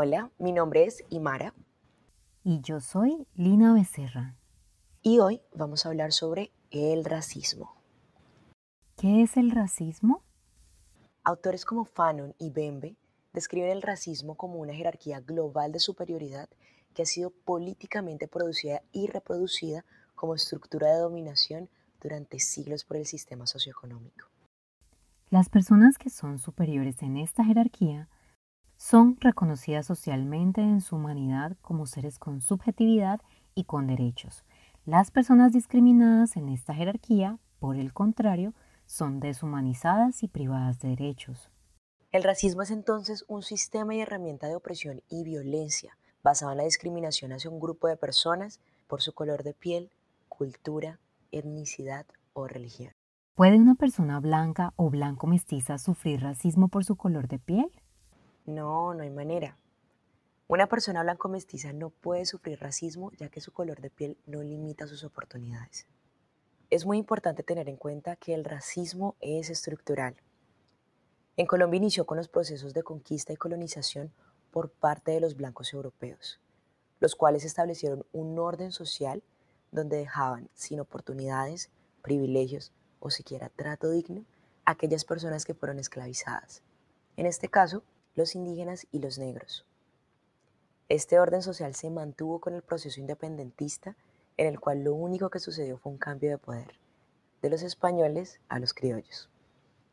Hola, mi nombre es Imara. Y yo soy Lina Becerra. Y hoy vamos a hablar sobre el racismo. ¿Qué es el racismo? Autores como Fanon y Bembe describen el racismo como una jerarquía global de superioridad que ha sido políticamente producida y reproducida como estructura de dominación durante siglos por el sistema socioeconómico. Las personas que son superiores en esta jerarquía son reconocidas socialmente en su humanidad como seres con subjetividad y con derechos. Las personas discriminadas en esta jerarquía, por el contrario, son deshumanizadas y privadas de derechos. El racismo es entonces un sistema y herramienta de opresión y violencia basado en la discriminación hacia un grupo de personas por su color de piel, cultura, etnicidad o religión. ¿Puede una persona blanca o blanco mestiza sufrir racismo por su color de piel? No, no hay manera. Una persona blanco mestiza no puede sufrir racismo ya que su color de piel no limita sus oportunidades. Es muy importante tener en cuenta que el racismo es estructural. En Colombia inició con los procesos de conquista y colonización por parte de los blancos europeos, los cuales establecieron un orden social donde dejaban sin oportunidades, privilegios o siquiera trato digno a aquellas personas que fueron esclavizadas. En este caso, los indígenas y los negros. Este orden social se mantuvo con el proceso independentista, en el cual lo único que sucedió fue un cambio de poder, de los españoles a los criollos.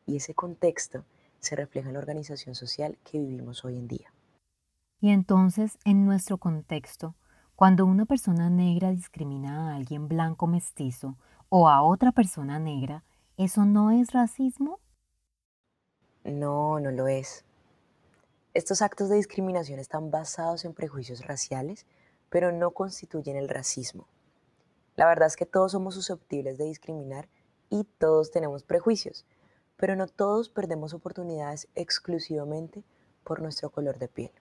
Y ese contexto se refleja en la organización social que vivimos hoy en día. Y entonces, en nuestro contexto, cuando una persona negra discrimina a alguien blanco mestizo o a otra persona negra, ¿eso no es racismo? No, no lo es. Estos actos de discriminación están basados en prejuicios raciales, pero no constituyen el racismo. La verdad es que todos somos susceptibles de discriminar y todos tenemos prejuicios, pero no todos perdemos oportunidades exclusivamente por nuestro color de piel.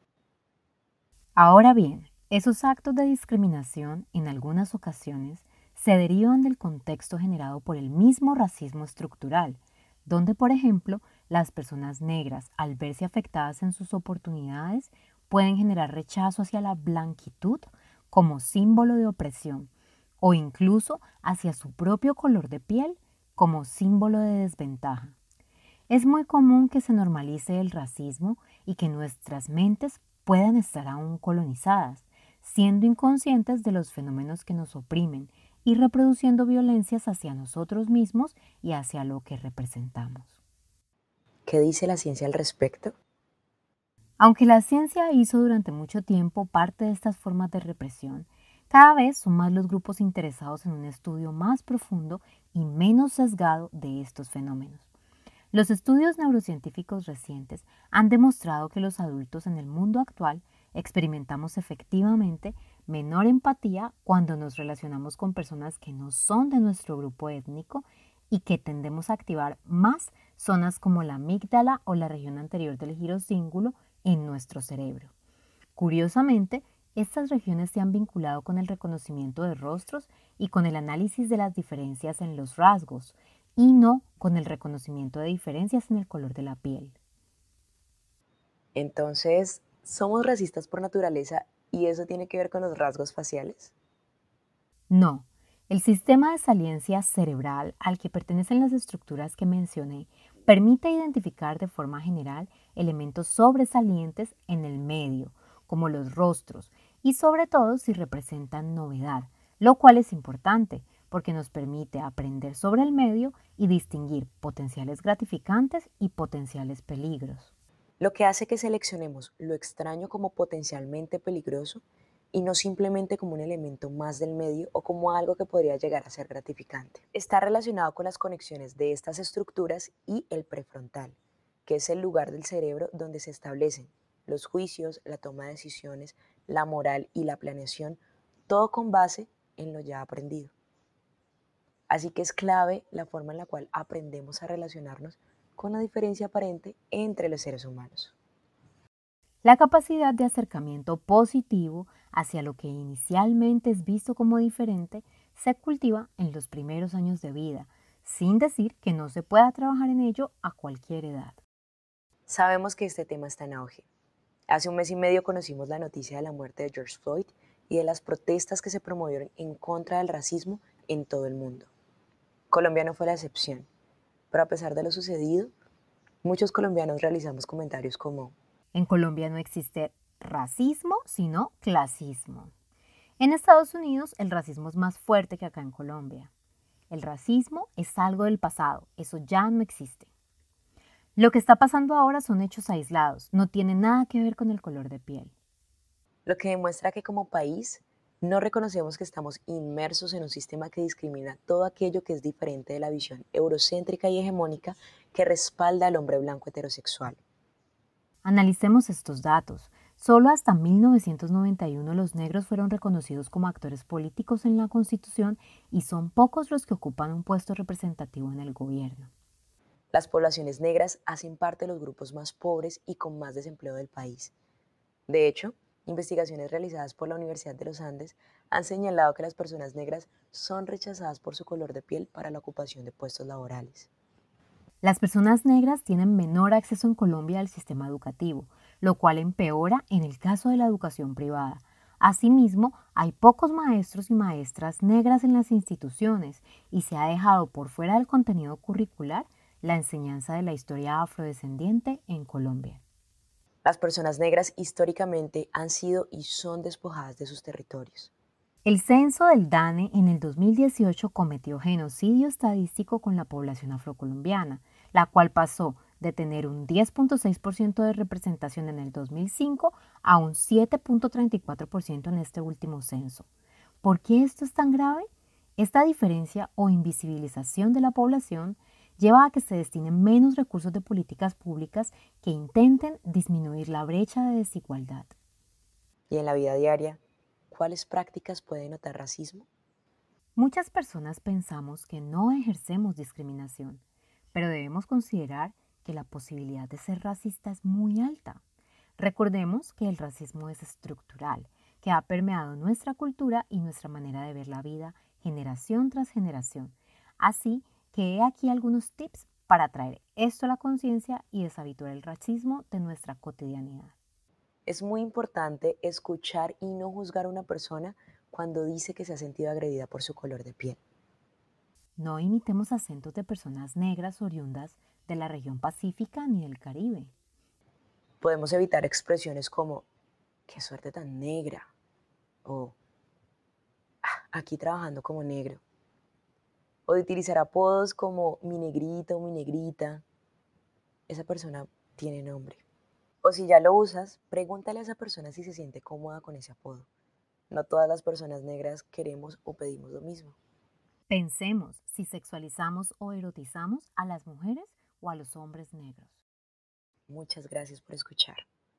Ahora bien, esos actos de discriminación en algunas ocasiones se derivan del contexto generado por el mismo racismo estructural, donde, por ejemplo, las personas negras, al verse afectadas en sus oportunidades, pueden generar rechazo hacia la blanquitud como símbolo de opresión o incluso hacia su propio color de piel como símbolo de desventaja. Es muy común que se normalice el racismo y que nuestras mentes puedan estar aún colonizadas, siendo inconscientes de los fenómenos que nos oprimen y reproduciendo violencias hacia nosotros mismos y hacia lo que representamos. ¿Qué dice la ciencia al respecto? Aunque la ciencia hizo durante mucho tiempo parte de estas formas de represión, cada vez son más los grupos interesados en un estudio más profundo y menos sesgado de estos fenómenos. Los estudios neurocientíficos recientes han demostrado que los adultos en el mundo actual experimentamos efectivamente menor empatía cuando nos relacionamos con personas que no son de nuestro grupo étnico y que tendemos a activar más zonas como la amígdala o la región anterior del girocíngulo en nuestro cerebro. Curiosamente, estas regiones se han vinculado con el reconocimiento de rostros y con el análisis de las diferencias en los rasgos, y no con el reconocimiento de diferencias en el color de la piel. Entonces, ¿somos racistas por naturaleza y eso tiene que ver con los rasgos faciales? No, el sistema de saliencia cerebral al que pertenecen las estructuras que mencioné permite identificar de forma general elementos sobresalientes en el medio, como los rostros, y sobre todo si representan novedad, lo cual es importante porque nos permite aprender sobre el medio y distinguir potenciales gratificantes y potenciales peligros. Lo que hace que seleccionemos lo extraño como potencialmente peligroso y no simplemente como un elemento más del medio o como algo que podría llegar a ser gratificante. Está relacionado con las conexiones de estas estructuras y el prefrontal, que es el lugar del cerebro donde se establecen los juicios, la toma de decisiones, la moral y la planeación, todo con base en lo ya aprendido. Así que es clave la forma en la cual aprendemos a relacionarnos con la diferencia aparente entre los seres humanos. La capacidad de acercamiento positivo hacia lo que inicialmente es visto como diferente se cultiva en los primeros años de vida, sin decir que no se pueda trabajar en ello a cualquier edad. Sabemos que este tema está en auge. Hace un mes y medio conocimos la noticia de la muerte de George Floyd y de las protestas que se promovieron en contra del racismo en todo el mundo. Colombia no fue la excepción, pero a pesar de lo sucedido, muchos colombianos realizamos comentarios como, en Colombia no existe racismo, sino clasismo. En Estados Unidos el racismo es más fuerte que acá en Colombia. El racismo es algo del pasado, eso ya no existe. Lo que está pasando ahora son hechos aislados, no tiene nada que ver con el color de piel. Lo que demuestra que como país no reconocemos que estamos inmersos en un sistema que discrimina todo aquello que es diferente de la visión eurocéntrica y hegemónica que respalda al hombre blanco heterosexual. Analicemos estos datos. Solo hasta 1991 los negros fueron reconocidos como actores políticos en la Constitución y son pocos los que ocupan un puesto representativo en el gobierno. Las poblaciones negras hacen parte de los grupos más pobres y con más desempleo del país. De hecho, Investigaciones realizadas por la Universidad de los Andes han señalado que las personas negras son rechazadas por su color de piel para la ocupación de puestos laborales. Las personas negras tienen menor acceso en Colombia al sistema educativo, lo cual empeora en el caso de la educación privada. Asimismo, hay pocos maestros y maestras negras en las instituciones y se ha dejado por fuera del contenido curricular la enseñanza de la historia afrodescendiente en Colombia. Las personas negras históricamente han sido y son despojadas de sus territorios. El censo del DANE en el 2018 cometió genocidio estadístico con la población afrocolombiana, la cual pasó de tener un 10.6% de representación en el 2005 a un 7.34% en este último censo. ¿Por qué esto es tan grave? Esta diferencia o invisibilización de la población lleva a que se destinen menos recursos de políticas públicas que intenten disminuir la brecha de desigualdad. ¿Y en la vida diaria, cuáles prácticas pueden notar racismo? Muchas personas pensamos que no ejercemos discriminación, pero debemos considerar que la posibilidad de ser racista es muy alta. Recordemos que el racismo es estructural, que ha permeado nuestra cultura y nuestra manera de ver la vida generación tras generación, así que he aquí algunos tips para traer esto a la conciencia y deshabituar el racismo de nuestra cotidianidad. Es muy importante escuchar y no juzgar a una persona cuando dice que se ha sentido agredida por su color de piel. No imitemos acentos de personas negras oriundas de la región pacífica ni del Caribe. Podemos evitar expresiones como, qué suerte tan negra, o ah, aquí trabajando como negro o de utilizar apodos como mi negrita o mi negrita, esa persona tiene nombre. O si ya lo usas, pregúntale a esa persona si se siente cómoda con ese apodo. No todas las personas negras queremos o pedimos lo mismo. Pensemos si sexualizamos o erotizamos a las mujeres o a los hombres negros. Muchas gracias por escuchar.